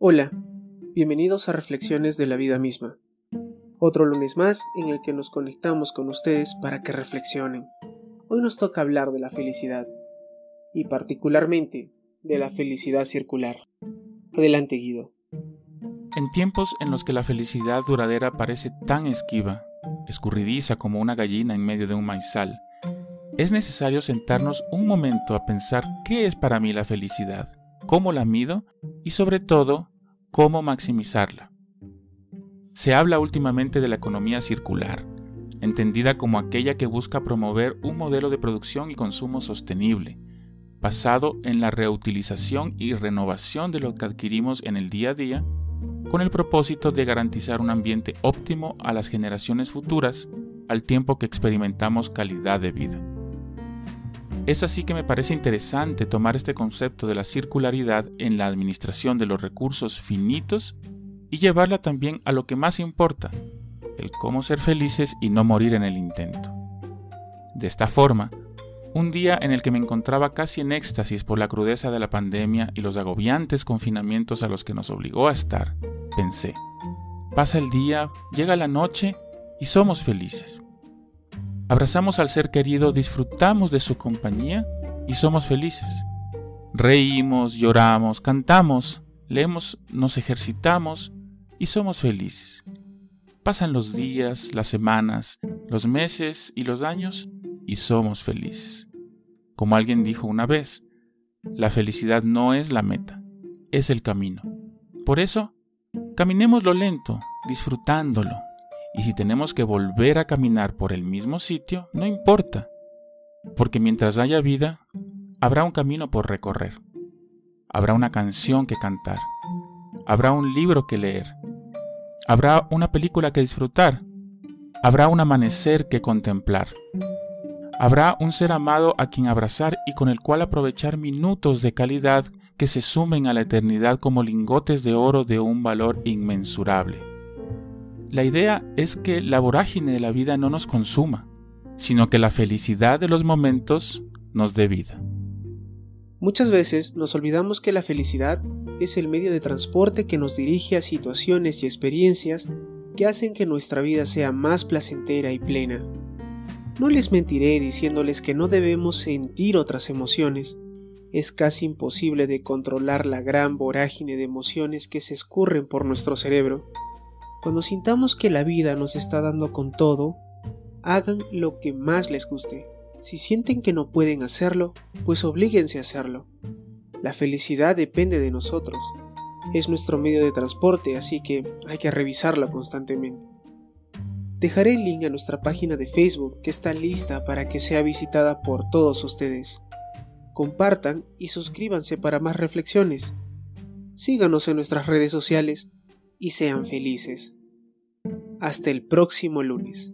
Hola, bienvenidos a Reflexiones de la Vida misma. Otro lunes más en el que nos conectamos con ustedes para que reflexionen. Hoy nos toca hablar de la felicidad, y particularmente de la felicidad circular. Adelante Guido. En tiempos en los que la felicidad duradera parece tan esquiva, escurridiza como una gallina en medio de un maizal, es necesario sentarnos un momento a pensar qué es para mí la felicidad, cómo la mido y sobre todo, cómo maximizarla. Se habla últimamente de la economía circular, entendida como aquella que busca promover un modelo de producción y consumo sostenible, basado en la reutilización y renovación de lo que adquirimos en el día a día, con el propósito de garantizar un ambiente óptimo a las generaciones futuras al tiempo que experimentamos calidad de vida. Es así que me parece interesante tomar este concepto de la circularidad en la administración de los recursos finitos y llevarla también a lo que más importa, el cómo ser felices y no morir en el intento. De esta forma, un día en el que me encontraba casi en éxtasis por la crudeza de la pandemia y los agobiantes confinamientos a los que nos obligó a estar, pensé, pasa el día, llega la noche y somos felices. Abrazamos al ser querido, disfrutamos de su compañía y somos felices. Reímos, lloramos, cantamos, leemos, nos ejercitamos y somos felices. Pasan los días, las semanas, los meses y los años y somos felices. Como alguien dijo una vez, la felicidad no es la meta, es el camino. Por eso, caminemos lo lento, disfrutándolo, y si tenemos que volver a caminar por el mismo sitio, no importa, porque mientras haya vida, habrá un camino por recorrer, habrá una canción que cantar, habrá un libro que leer, habrá una película que disfrutar, habrá un amanecer que contemplar, habrá un ser amado a quien abrazar y con el cual aprovechar minutos de calidad que se sumen a la eternidad como lingotes de oro de un valor inmensurable. La idea es que la vorágine de la vida no nos consuma, sino que la felicidad de los momentos nos dé vida. Muchas veces nos olvidamos que la felicidad es el medio de transporte que nos dirige a situaciones y experiencias que hacen que nuestra vida sea más placentera y plena. No les mentiré diciéndoles que no debemos sentir otras emociones. Es casi imposible de controlar la gran vorágine de emociones que se escurren por nuestro cerebro cuando sintamos que la vida nos está dando con todo, hagan lo que más les guste. Si sienten que no pueden hacerlo, pues oblíguense a hacerlo. La felicidad depende de nosotros. Es nuestro medio de transporte, así que hay que revisarla constantemente. Dejaré el link a nuestra página de Facebook que está lista para que sea visitada por todos ustedes. Compartan y suscríbanse para más reflexiones. Síganos en nuestras redes sociales y sean felices. Hasta el próximo lunes.